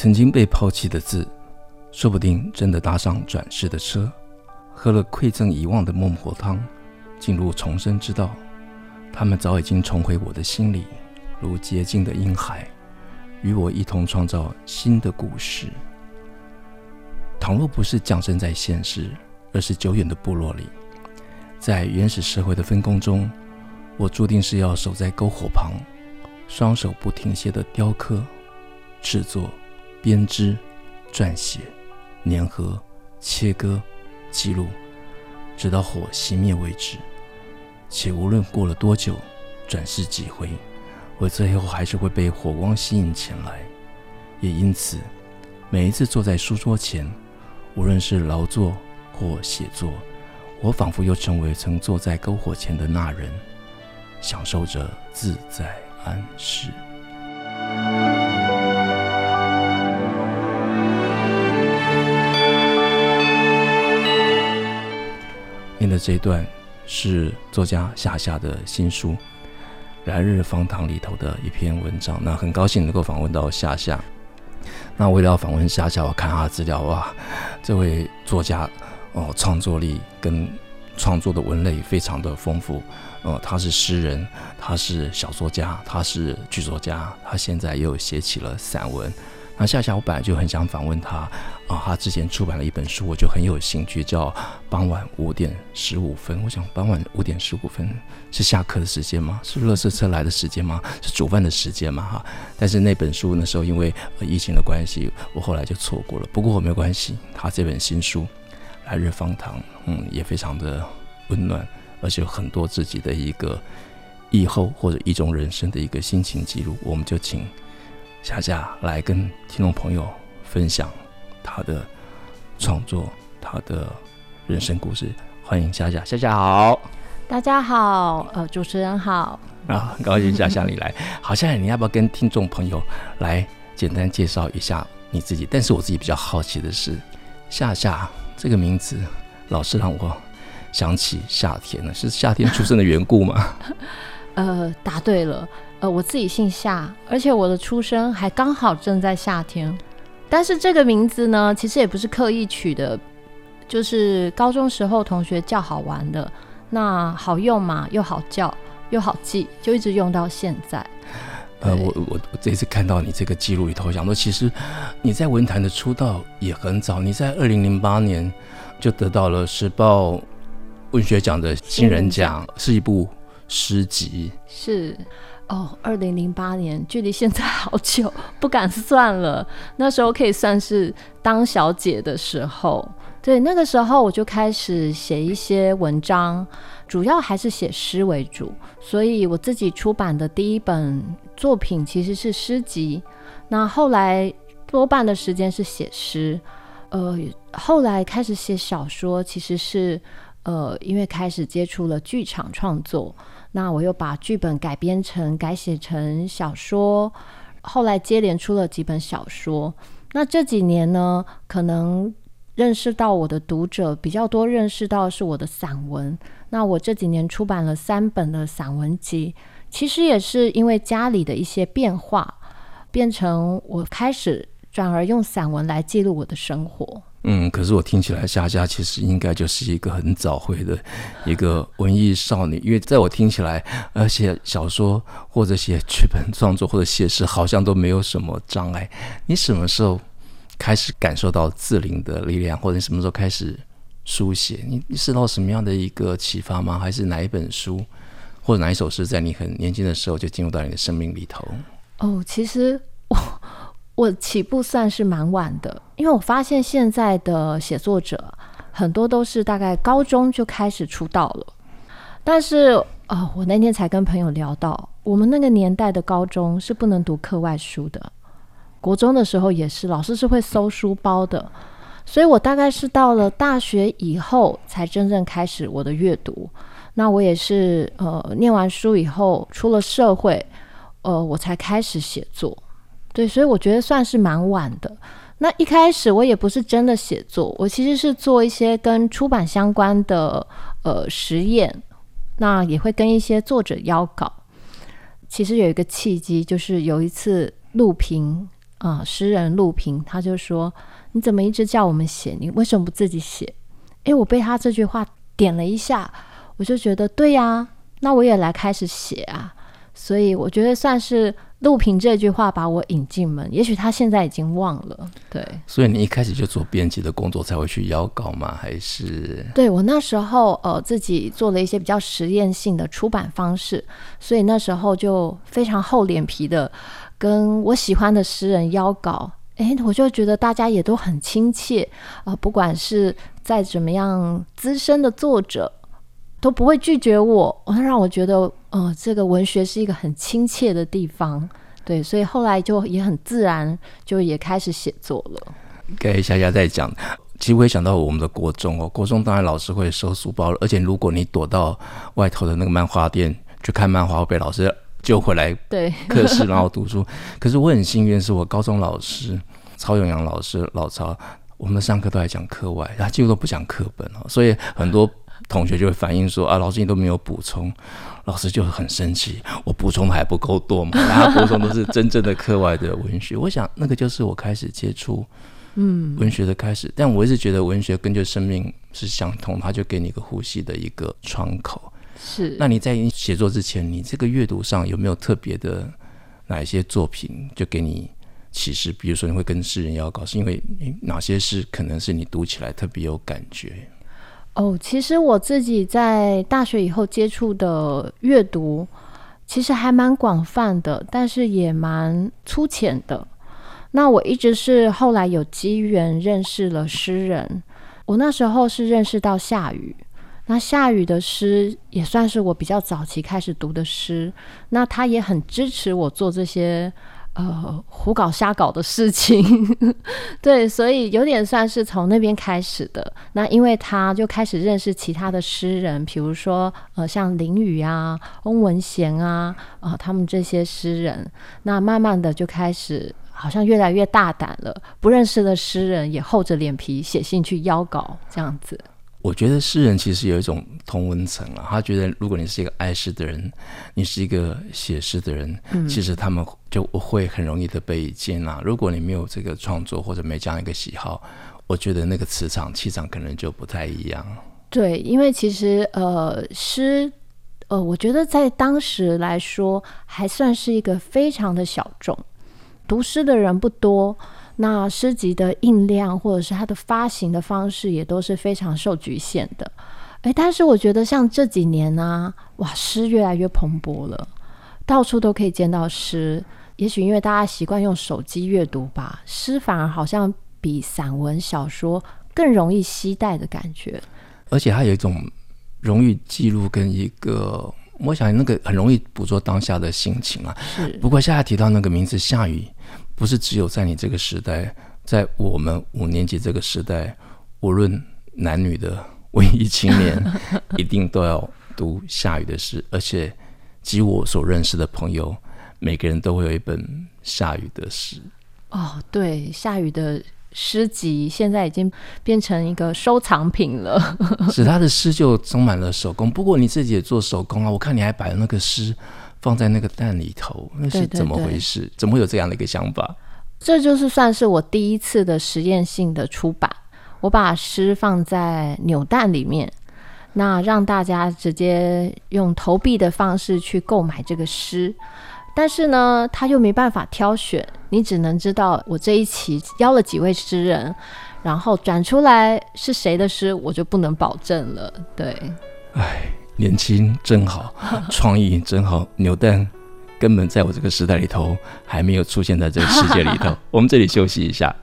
曾经被抛弃的字，说不定真的搭上转世的车，喝了馈赠遗忘的孟婆汤，进入重生之道。他们早已经重回我的心里，如洁净的婴孩，与我一同创造新的故事。倘若不是降生在现世，而是久远的部落里，在原始社会的分工中，我注定是要守在篝火旁，双手不停歇的雕刻、制作。编织、撰写、粘合、切割、记录，直到火熄灭为止。且无论过了多久，转世几回，我最后还是会被火光吸引前来。也因此，每一次坐在书桌前，无论是劳作或写作，我仿佛又成为曾坐在篝火前的那人，享受着自在安适。这一段是作家夏夏的新书《来日方长》里头的一篇文章。那很高兴能够访问到夏夏。那为了要访问夏夏，我看他的资料，哇，这位作家哦，创作力跟创作的文类非常的丰富。哦，他是诗人，他是小说家，他是剧作家，他现在又写起了散文。那夏夏，我本来就很想访问他啊。他之前出版了一本书，我就很有兴趣，叫《傍晚五点十五分》。我想，傍晚五点十五分是下课的时间吗？是垃圾车来的时间吗？是煮饭的时间吗？哈！但是那本书那时候因为疫情的关系，我后来就错过了。不过我没有关系，他这本新书《来日方长》，嗯，也非常的温暖，而且有很多自己的一个以后或者一种人生的一个心情记录。我们就请。夏夏来跟听众朋友分享他的创作，他的人生故事。欢迎夏夏，夏夏好，大家好，呃，主持人好，啊，很高兴夏夏你来。好，夏夏，你要不要跟听众朋友来简单介绍一下你自己？但是我自己比较好奇的是，夏夏这个名字老是让我想起夏天了，是夏天出生的缘故吗？呃，答对了。呃，我自己姓夏，而且我的出生还刚好正在夏天。但是这个名字呢，其实也不是刻意取的，就是高中时候同学叫好玩的，那好用嘛，又好叫，又好记，就一直用到现在。呃，我我我这次看到你这个记录里头，想说其实你在文坛的出道也很早，你在二零零八年就得到了时报文学奖的新人奖，是一部诗集。是。哦，二零零八年，距离现在好久，不敢算了。那时候可以算是当小姐的时候。对，那个时候我就开始写一些文章，主要还是写诗为主。所以我自己出版的第一本作品其实是诗集。那后来多半的时间是写诗。呃，后来开始写小说，其实是呃，因为开始接触了剧场创作。那我又把剧本改编成改写成小说，后来接连出了几本小说。那这几年呢，可能认识到我的读者比较多，认识到是我的散文。那我这几年出版了三本的散文集，其实也是因为家里的一些变化，变成我开始转而用散文来记录我的生活。嗯，可是我听起来，夏夏其实应该就是一个很早慧的 一个文艺少女，因为在我听起来，而且小说或者写剧本创作或者写诗，好像都没有什么障碍。你什么时候开始感受到字灵的力量，或者你什么时候开始书写？你你受到什么样的一个启发吗？还是哪一本书或者哪一首诗，在你很年轻的时候就进入到你的生命里头？哦，其实我。我起步算是蛮晚的，因为我发现现在的写作者很多都是大概高中就开始出道了。但是啊、我那天才跟朋友聊到，我们那个年代的高中是不能读课外书的，国中的时候也是，老师是会搜书包的。所以我大概是到了大学以后，才真正开始我的阅读。那我也是呃，念完书以后出了社会，呃，我才开始写作。对，所以我觉得算是蛮晚的。那一开始我也不是真的写作，我其实是做一些跟出版相关的呃实验，那也会跟一些作者邀稿。其实有一个契机，就是有一次陆平啊、诗人陆平，他就说：“你怎么一直叫我们写？你为什么不自己写？”诶，我被他这句话点了一下，我就觉得对呀，那我也来开始写啊。所以我觉得算是。陆平这句话把我引进门，也许他现在已经忘了。对，所以你一开始就做编辑的工作才会去邀稿吗？还是？对，我那时候呃自己做了一些比较实验性的出版方式，所以那时候就非常厚脸皮的跟我喜欢的诗人邀稿。哎，我就觉得大家也都很亲切啊、呃，不管是再怎么样资深的作者。都不会拒绝我，让我觉得，呃，这个文学是一个很亲切的地方，对，所以后来就也很自然，就也开始写作了。给夏夏在讲，其实我也想到我们的国中哦，国中当然老师会收书包了，而且如果你躲到外头的那个漫画店去看漫画，会被老师救回来，对，课室然后读书。可是我很幸运，是我高中老师曹永阳老师老曹，我们的上课都在讲课外，他几乎都不讲课本哦，所以很多。同学就会反映说啊，老师你都没有补充，老师就很生气，我补充的还不够多嘛？他补充都是真正的课外的文学。我想那个就是我开始接触嗯文学的开始，但我一直觉得文学跟就生命是相通，它就给你一个呼吸的一个窗口。是。那你在你写作之前，你这个阅读上有没有特别的哪一些作品就给你启示？比如说你会跟诗人要稿，是因为哪些诗可能是你读起来特别有感觉？哦，其实我自己在大学以后接触的阅读，其实还蛮广泛的，但是也蛮粗浅的。那我一直是后来有机缘认识了诗人，我那时候是认识到夏雨，那夏雨的诗也算是我比较早期开始读的诗，那他也很支持我做这些。呃，胡搞瞎搞的事情，对，所以有点算是从那边开始的。那因为他就开始认识其他的诗人，比如说呃，像林语啊、翁文贤啊，啊、呃，他们这些诗人。那慢慢的就开始，好像越来越大胆了，不认识的诗人也厚着脸皮写信去邀稿，这样子。我觉得诗人其实有一种同温层啊，他觉得如果你是一个爱诗的人，你是一个写诗的人，嗯，其实他们就会很容易的被接纳。如果你没有这个创作或者没这样一个喜好，我觉得那个磁场气场可能就不太一样。对，因为其实呃诗，呃，我觉得在当时来说还算是一个非常的小众，读诗的人不多。那诗集的印量或者是它的发行的方式也都是非常受局限的，诶，但是我觉得像这几年呢、啊，哇，诗越来越蓬勃了，到处都可以见到诗。也许因为大家习惯用手机阅读吧，诗反而好像比散文小说更容易携带的感觉。而且它有一种容易记录跟一个，我想那个很容易捕捉当下的心情啊。是。不过现在提到那个名字夏宇。不是只有在你这个时代，在我们五年级这个时代，无论男女的文艺青年，一定都要读夏雨的诗。而且，及我所认识的朋友，每个人都会有一本夏雨的诗。哦，对，夏雨的诗集现在已经变成一个收藏品了。是他的诗就充满了手工，不过你自己也做手工啊。我看你还摆了那个诗。放在那个蛋里头，那是怎么回事？对对对，怎么会有这样的一个想法？这就是算是我第一次的实验性的出版。我把诗放在扭蛋里面，那让大家直接用投币的方式去购买这个诗。但是呢，他又没办法挑选，你只能知道我这一期邀了几位诗人，然后转出来是谁的诗，我就不能保证了。对，哎。年轻真好，创意真好。牛蛋根本在我这个时代里头还没有出现在这个世界里头。我们这里休息一下。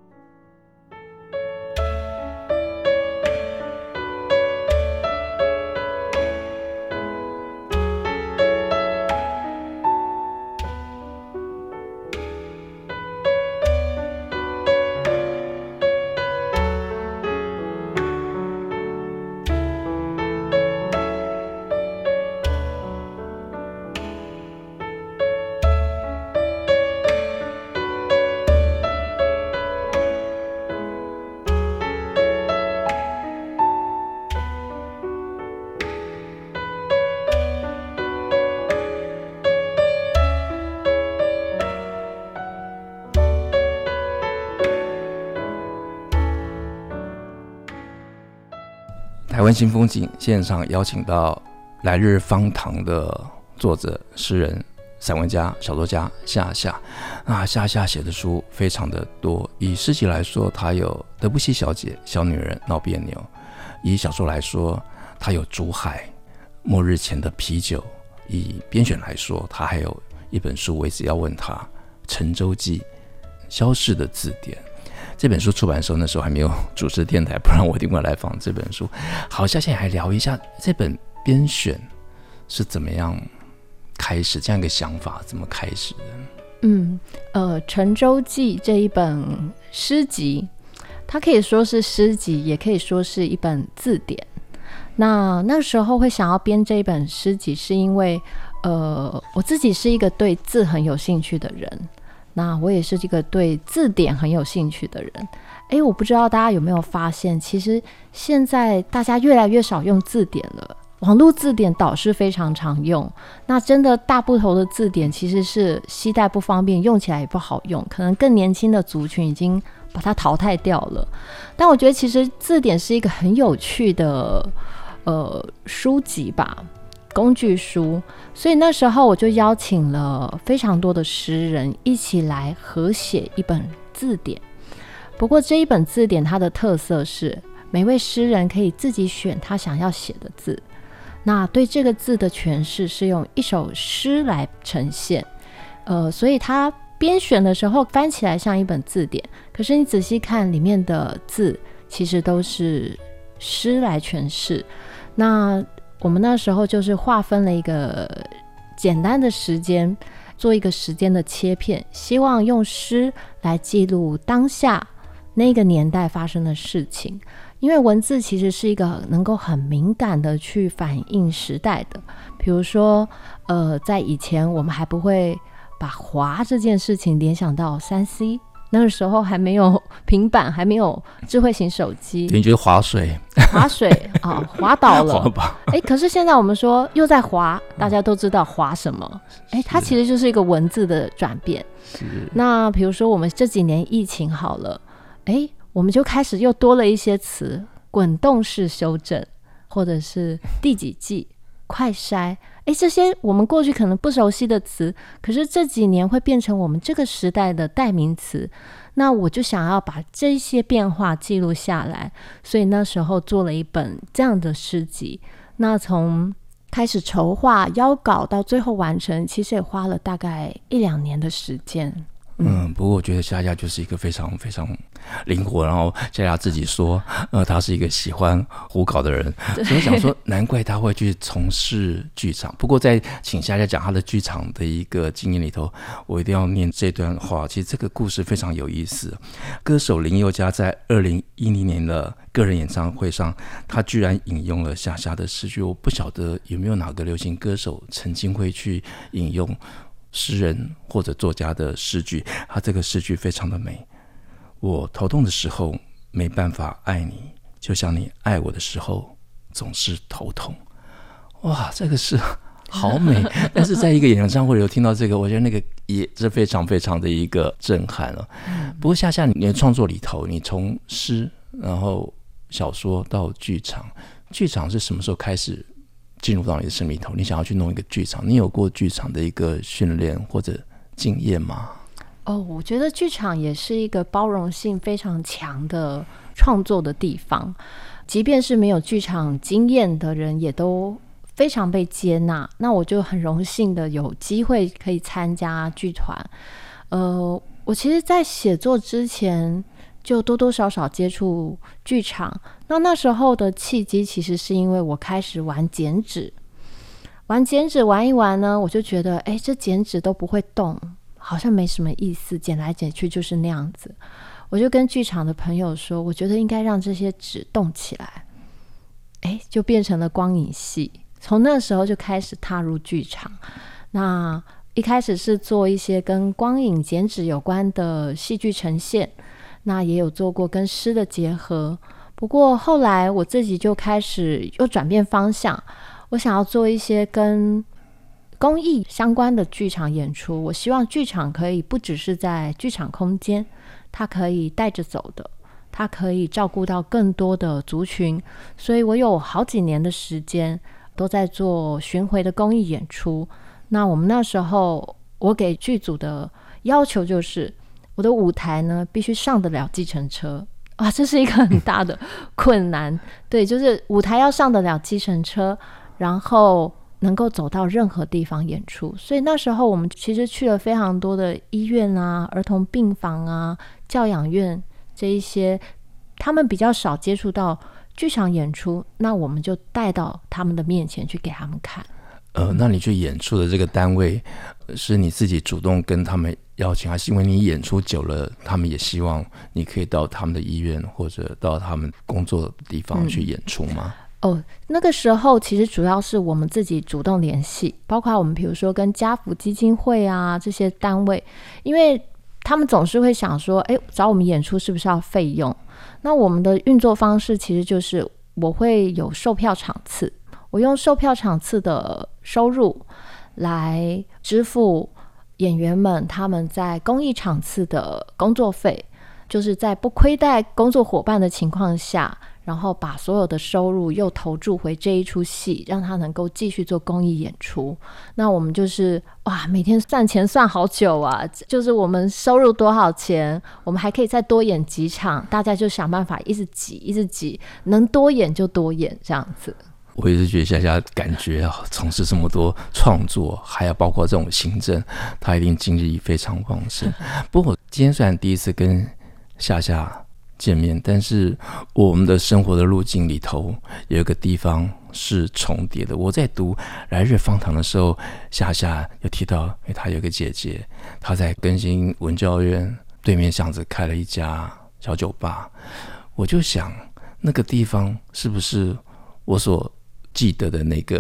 湾新风景现场邀请到来日方长的作者、诗人、散文家、小说家夏夏。那夏夏写的书非常的多，以诗集来说，他有《德布西小姐》《小女人闹别扭》；以小说来说，他有《竹海》《末日前的啤酒》；以编选来说，他还有一本书，我一直要问他《沉舟记》。消逝的字典，这本书出版的时候，那时候还没有主持电台，不然我一定会来访这本书。好，下面来聊一下这本编选是怎么样开始，这样一个想法怎么开始的？嗯，呃，《沉舟记》这一本诗集，它可以说是诗集，也可以说是一本字典。那那时候会想要编这一本诗集，是因为呃，我自己是一个对字很有兴趣的人。那我也是这个对字典很有兴趣的人，诶，我不知道大家有没有发现，其实现在大家越来越少用字典了，网络字典倒是非常常用。那真的大部头的字典其实是携带不方便，用起来也不好用，可能更年轻的族群已经把它淘汰掉了。但我觉得其实字典是一个很有趣的呃书籍吧。工具书，所以那时候我就邀请了非常多的诗人一起来合写一本字典。不过这一本字典它的特色是，每位诗人可以自己选他想要写的字。那对这个字的诠释是用一首诗来呈现。呃，所以他编选的时候翻起来像一本字典，可是你仔细看里面的字，其实都是诗来诠释。那我们那时候就是划分了一个简单的时间，做一个时间的切片，希望用诗来记录当下那个年代发生的事情。因为文字其实是一个能够很敏感的去反映时代的。比如说，呃，在以前我们还不会把滑这件事情联想到三 C。那个时候还没有平板，还没有智慧型手机，你觉得划水？划水啊，滑倒了。哎、欸，可是现在我们说又在滑，大家都知道滑什么？哎、欸，它其实就是一个文字的转变。是。那比如说我们这几年疫情好了，哎、欸，我们就开始又多了一些词，滚动式修正，或者是第几季。快筛，哎，这些我们过去可能不熟悉的词，可是这几年会变成我们这个时代的代名词。那我就想要把这些变化记录下来，所以那时候做了一本这样的诗集。那从开始筹划、邀稿到最后完成，其实也花了大概一两年的时间。嗯，不过我觉得夏夏就是一个非常非常灵活，然后夏夏自己说，呃，他是一个喜欢胡搞的人，所以我想说，难怪他会去从事剧场。不过在请夏夏讲他的剧场的一个经验里头，我一定要念这段话。其实这个故事非常有意思。歌手林宥嘉在二零一零年的个人演唱会上，他居然引用了夏夏的诗句。我不晓得有没有哪个流行歌手曾经会去引用。诗人或者作家的诗句，他这个诗句非常的美。我头痛的时候没办法爱你，就像你爱我的时候总是头痛。哇，这个是 好美！但是在一个演唱会里有听到这个，我觉得那个也是非常非常的一个震撼了。不过夏夏，你的创作里头，你从诗，然后小说到剧场，剧场是什么时候开始？进入到你的生命里头，你想要去弄一个剧场，你有过剧场的一个训练或者经验吗？哦，我觉得剧场也是一个包容性非常强的创作的地方，即便是没有剧场经验的人，也都非常被接纳。那我就很荣幸的有机会可以参加剧团。呃，我其实，在写作之前，就多多少少接触剧场，那那时候的契机其实是因为我开始玩剪纸，玩剪纸玩一玩呢，我就觉得，哎，这剪纸都不会动，好像没什么意思，剪来剪去就是那样子。我就跟剧场的朋友说，我觉得应该让这些纸动起来，哎，就变成了光影戏。从那时候就开始踏入剧场，那一开始是做一些跟光影剪纸有关的戏剧呈现。那也有做过跟诗的结合，不过后来我自己就开始又转变方向，我想要做一些跟公益相关的剧场演出。我希望剧场可以不只是在剧场空间，它可以带着走的，它可以照顾到更多的族群，所以我有好几年的时间都在做巡回的公益演出。那我们那时候，我给剧组的要求就是，我的舞台呢必须上得了计程车啊，这是一个很大的 困难。对，就是舞台要上得了计程车，然后能够走到任何地方演出。所以那时候我们其实去了非常多的医院啊、儿童病房啊、教养院这一些，他们比较少接触到剧场演出，那我们就带到他们的面前去给他们看。呃，那你去演出的这个单位是你自己主动跟他们邀请，还是因为你演出久了，他们也希望你可以到他们的医院或者到他们工作的地方去演出吗？嗯、哦，那个时候其实主要是我们自己主动联系，包括我们比如说跟家福基金会啊这些单位，因为他们总是会想说，哎，找我们演出是不是要费用？那我们的运作方式其实就是我会有售票场次。我用售票场次的收入来支付演员们他们在公益场次的工作费，就是在不亏待工作伙伴的情况下，然后把所有的收入又投注回这一出戏，让他能够继续做公益演出。那我们就是哇，每天算钱算好久啊！就是我们收入多少钱，我们还可以再多演几场，大家就想办法一直挤，一直挤，能多演就多演这样子。我一直觉得夏夏感觉啊，从事这么多创作，还有包括这种行政，他一定精力非常旺盛。不过我今天虽然第一次跟夏夏见面，但是我们的生活的路径里头有一个地方是重叠的。我在读《来日方长》的时候，夏夏有提到，哎，他有个姐姐，她在更新文教院对面巷子开了一家小酒吧。我就想，那个地方是不是我所记得的那个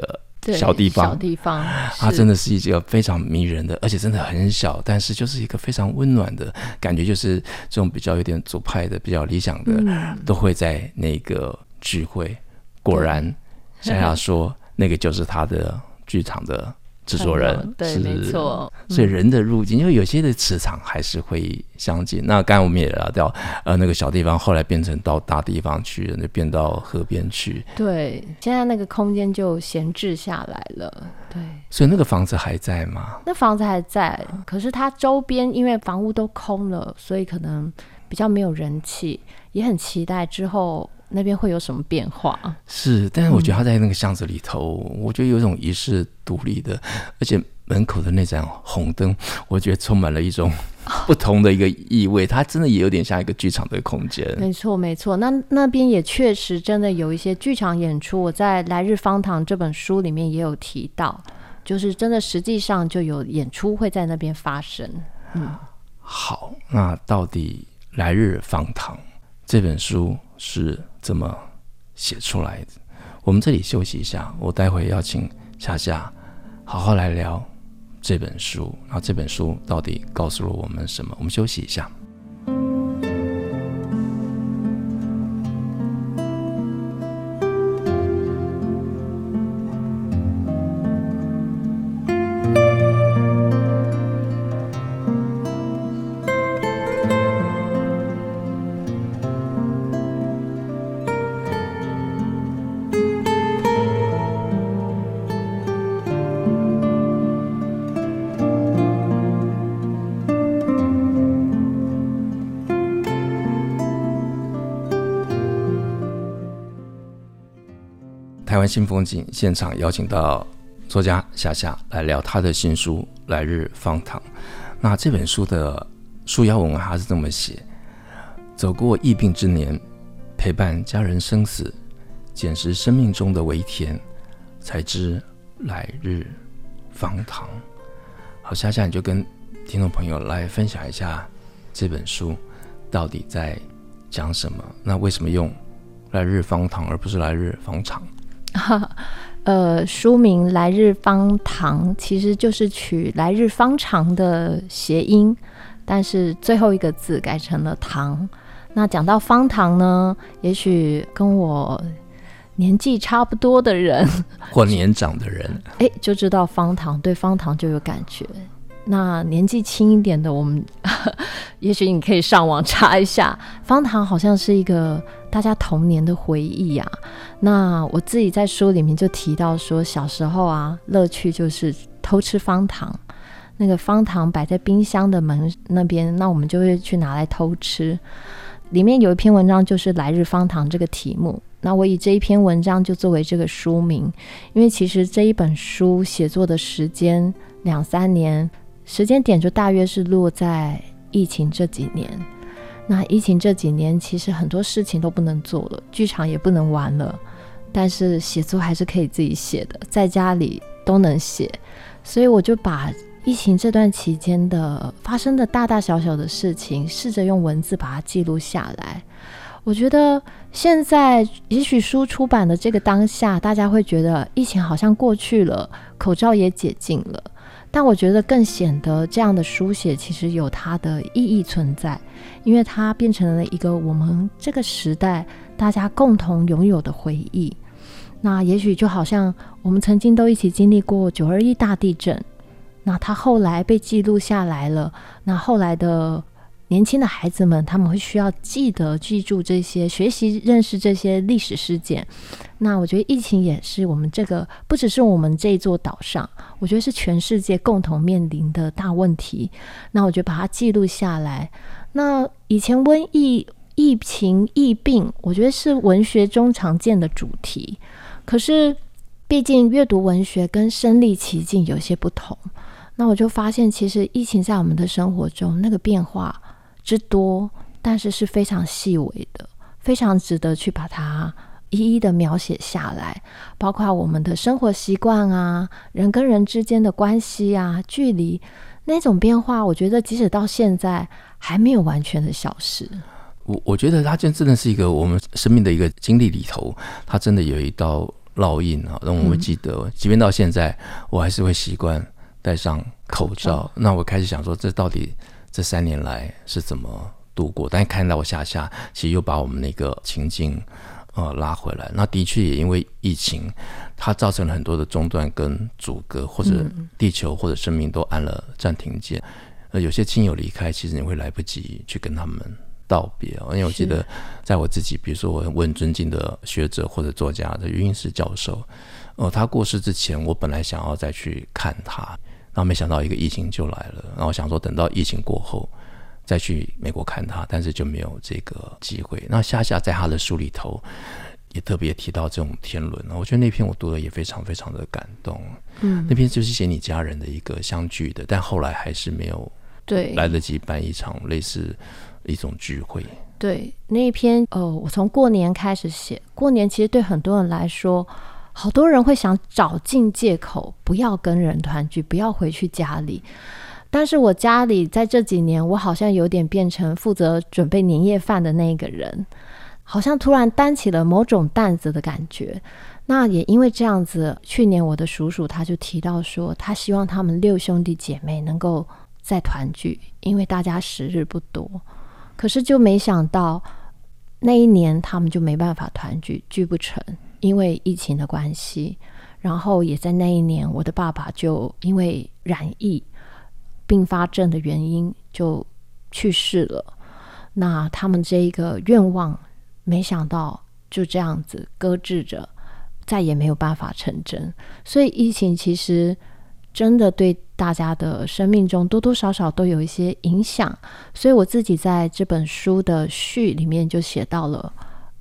小地方，小地方，它真的是一个非常迷人的，而且真的很小，但是就是一个非常温暖的感觉，就是这种比较有点左派的、比较理想的，嗯、都会在那个聚会。果然，夏夏说，那个就是他的剧场的。制作人对，没错，所以人的入境，因为有些的磁场还是会相近。那刚才我们也聊到，呃，那个小地方后来变成到大地方去了，那变到河边去。对，现在那个空间就闲置下来了。对，所以那个房子还在吗？那房子还在，可是它周边因为房屋都空了，所以可能比较没有人气，也很期待之后。那边会有什么变化？是，但是我觉得他在那个巷子里头，嗯、我觉得有一种遗世独立的，而且门口的那盏红灯，我觉得充满了一种不同的一个意味。它真的也有点像一个剧场的空间。没错，没错。那那边也确实真的有一些剧场演出。我在《来日方长》这本书里面也有提到，就是真的实际上就有演出会在那边发生。嗯，好，那到底《来日方长》这本书是怎么写出来的？我们这里休息一下，我待会要请夏夏好好来聊这本书。然后这本书到底告诉了我们什么？我们休息一下。台湾新风景现场邀请到作家夏夏来聊他的新书《来日方长》。那这本书的书腰文还是这么写：走过疫病之年，陪伴家人生死，捡拾生命中的微甜，才知来日方长。好，夏夏你就跟听众朋友来分享一下这本书到底在讲什么？那为什么用“来日方长”而不是“来日方长”？呃，书名《来日方长》其实就是取“来日方长”的谐音，但是最后一个字改成了“唐”。那讲到方糖呢，也许跟我年纪差不多的人，或年长的人，哎，就知道方糖，对方糖就有感觉。那年纪轻一点的，我们也许你可以上网查一下，方糖好像是一个大家童年的回忆、啊。那我自己在书里面就提到说，小时候啊，乐趣就是偷吃方糖。那个方糖摆在冰箱的门那边，那我们就会去拿来偷吃。里面有一篇文章就是《来日方糖》这个题目，那我以这一篇文章就作为这个书名，因为其实这一本书写作的时间两三年，时间点就大约是落在疫情这几年。那疫情这几年，其实很多事情都不能做了，剧场也不能玩了，但是写作还是可以自己写的，在家里都能写，所以我就把。疫情这段期间的发生的大大小小的事情，试着用文字把它记录下来。我觉得现在也许书出版的这个当下，大家会觉得疫情好像过去了，口罩也解禁了。但我觉得更显得这样的书写其实有它的意义存在，因为它变成了一个我们这个时代大家共同拥有的回忆。那也许就好像我们曾经都一起经历过九二一大地震。那它后来被记录下来了。那后来的年轻的孩子们，他们会需要记得、记住这些，学习认识这些历史事件。那我觉得疫情也是我们这个，不只是我们这座岛上，我觉得是全世界共同面临的大问题。那我觉得把它记录下来。那以前瘟疫、疫情、疫病，我觉得是文学中常见的主题。可是，毕竟阅读文学跟身历其境有些不同。那我就发现，其实疫情在我们的生活中那个变化之多，但是是非常细微的，非常值得去把它一一的描写下来。包括我们的生活习惯啊，人跟人之间的关系啊，距离那种变化，我觉得即使到现在还没有完全的消失。我我觉得它真真的是一个我们生命的一个经历里头，它真的有一道烙印啊，让我们记得，嗯、即便到现在，我还是会习惯。戴上口罩，那我开始想说，这到底这三年来是怎么度过？但看到我下下，其实又把我们那个情境呃拉回来。那的确也因为疫情，它造成了很多的中断跟阻隔，或者地球或者生命都按了暂停键。呃，有些亲友离开，其实你会来不及去跟他们道别。因为我记得，在我自己，比如说我我很尊敬的学者或者作家的余英时教授，呃，他过世之前，我本来想要再去看他。然后没想到一个疫情就来了，然后想说等到疫情过后再去美国看他，但是就没有这个机会。那夏夏在他的书里头也特别提到这种天伦，我觉得那篇我读的也非常非常的感动。嗯，那篇就是写你家人的一个相聚的，但后来还是没有对来得及办一场类似一种聚会。对，对那一篇，呃，我从过年开始写，过年其实对很多人来说。好多人会想找尽借口，不要跟人团聚，不要回去家里。但是我家里在这几年，我好像有点变成负责准备年夜饭的那个人，好像突然担起了某种担子的感觉。那也因为这样子，去年我的叔叔他就提到说，他希望他们六兄弟姐妹能够再团聚，因为大家时日不多。可是就没想到那一年他们就没办法团聚，聚不成。因为疫情的关系，然后也在那一年，我的爸爸就因为染疫并发症的原因就去世了。那他们这一个愿望，没想到就这样子搁置着，再也没有办法成真。所以疫情其实真的对大家的生命中多多少少都有一些影响。所以我自己在这本书的序里面就写到了，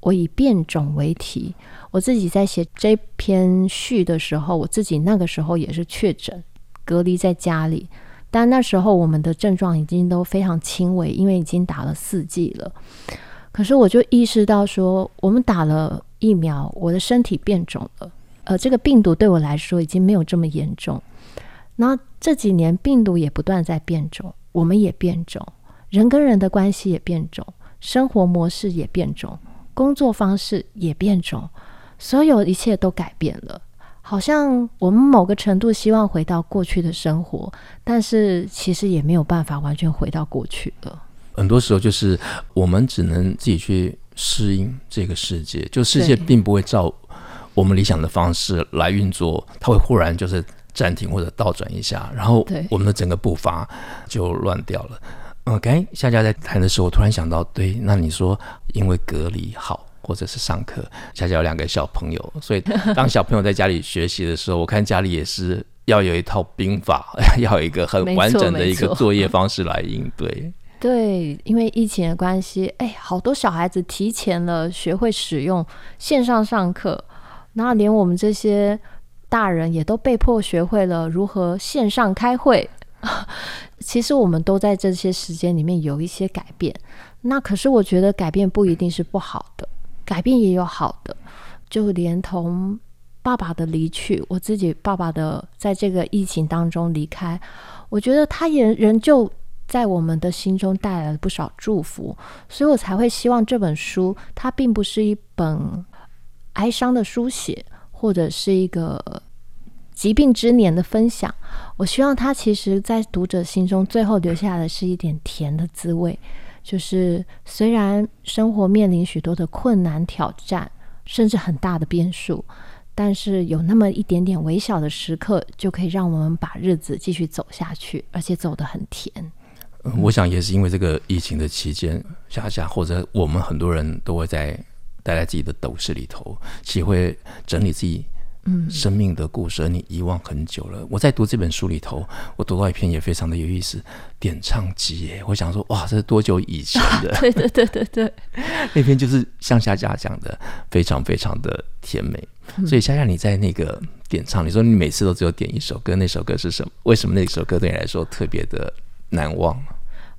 我以变种为题。我自己在写这篇序的时候，我自己那个时候也是确诊，隔离在家里。但那时候我们的症状已经都非常轻微，因为已经打了四剂了。可是我就意识到说，我们打了疫苗，我的身体变种了。呃，这个病毒对我来说已经没有这么严重。那这几年病毒也不断在变种，我们也变种，人跟人的关系也变种，生活模式也变种，工作方式也变种。所有一切都改变了，好像我们某个程度希望回到过去的生活，但是其实也没有办法完全回到过去了。很多时候就是我们只能自己去适应这个世界，就世界并不会照我们理想的方式来运作，它会忽然就是暂停或者倒转一下，然后我们的整个步伐就乱掉了。嗯，刚才夏夏在谈的时候，我突然想到，对，那你说因为隔离好，或者是上课，夏夏有两个小朋友，所以当小朋友在家里学习的时候，我看家里也是要有一套兵法，要有一个很完整的一个作业方式来应对。对，因为疫情的关系，哎，好多小孩子提前了学会使用线上上课，然后连我们这些大人也都被迫学会了如何线上开会。其实我们都在这些时间里面有一些改变，那可是我觉得改变不一定是不好的，改变也有好的，就连同爸爸的离去，我自己爸爸的在这个疫情当中离开，我觉得他也仍旧在我们的心中带来了不少祝福，所以我才会希望这本书它并不是一本哀伤的书写，或者是一个。疾病之年的分享，我希望他其实，在读者心中最后留下的是一点甜的滋味。就是虽然生活面临许多的困难挑战，甚至很大的变数，但是有那么一点点微小的时刻，就可以让我们把日子继续走下去，而且走得很甜。我想也是因为这个疫情的期间，夏夏或者我们很多人都会在待在自己的斗室里头，其实会整理自己。嗯，生命的故事，而你遗忘很久了。我在读这本书里头，我读到一篇也非常的有意思，点唱机耶。我想说，哇，这是多久以前的？对对对对对，那篇就是向夏家讲的，非常非常的甜美。嗯、所以夏夏，你在那个点唱，你说你每次都只有点一首歌，那首歌是什么？为什么那首歌对你来说特别的难忘？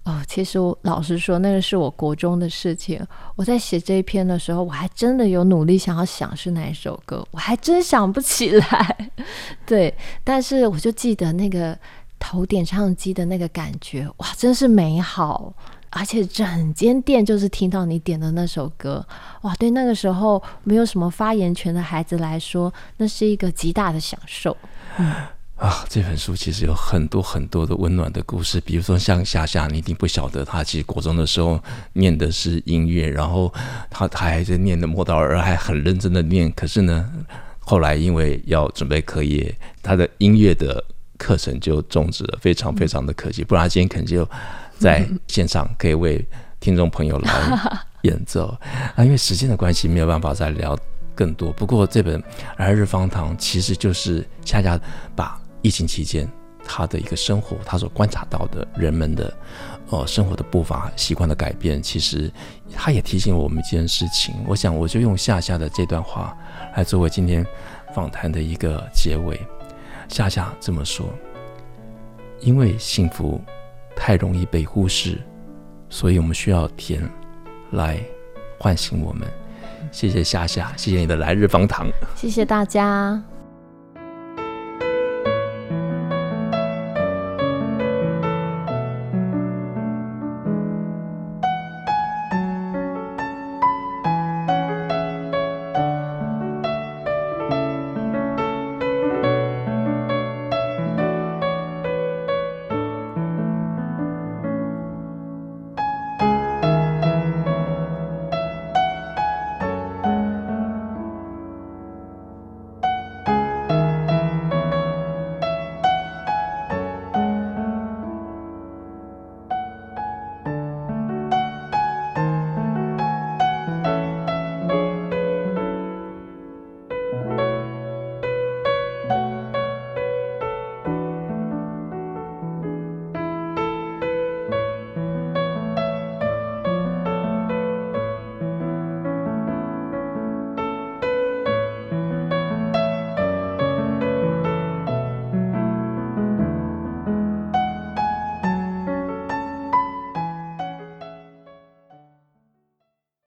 哦，其实我老实说，那个是我国中的事情。我在写这一篇的时候，我还真的有努力想要想是哪一首歌，我还真想不起来。对，但是我就记得那个投点唱机的那个感觉，哇，真是美好！而且整间店就是听到你点的那首歌，哇，对那个时候没有什么发言权的孩子来说，那是一个极大的享受。啊，这本书其实有很多很多的温暖的故事，比如说像夏夏，你一定不晓得，他其实国中的时候念的是音乐，然后他他还在念的莫道尔，还很认真的念，可是呢，后来因为要准备课业，他的音乐的课程就终止了，非常非常的可惜，不然他今天肯定就在线上可以为听众朋友来演奏。啊，因为时间的关系，没有办法再聊更多。不过这本《来日方长》其实就是夏夏把。疫情期间，他的一个生活，他所观察到的人们的，呃，生活的步伐、习惯的改变，其实他也提醒了我们一件事情。我想，我就用夏夏的这段话来作为今天访谈的一个结尾。夏夏这么说：“因为幸福太容易被忽视，所以我们需要甜来唤醒我们。”谢谢夏夏，谢谢你的来日方长，谢谢大家。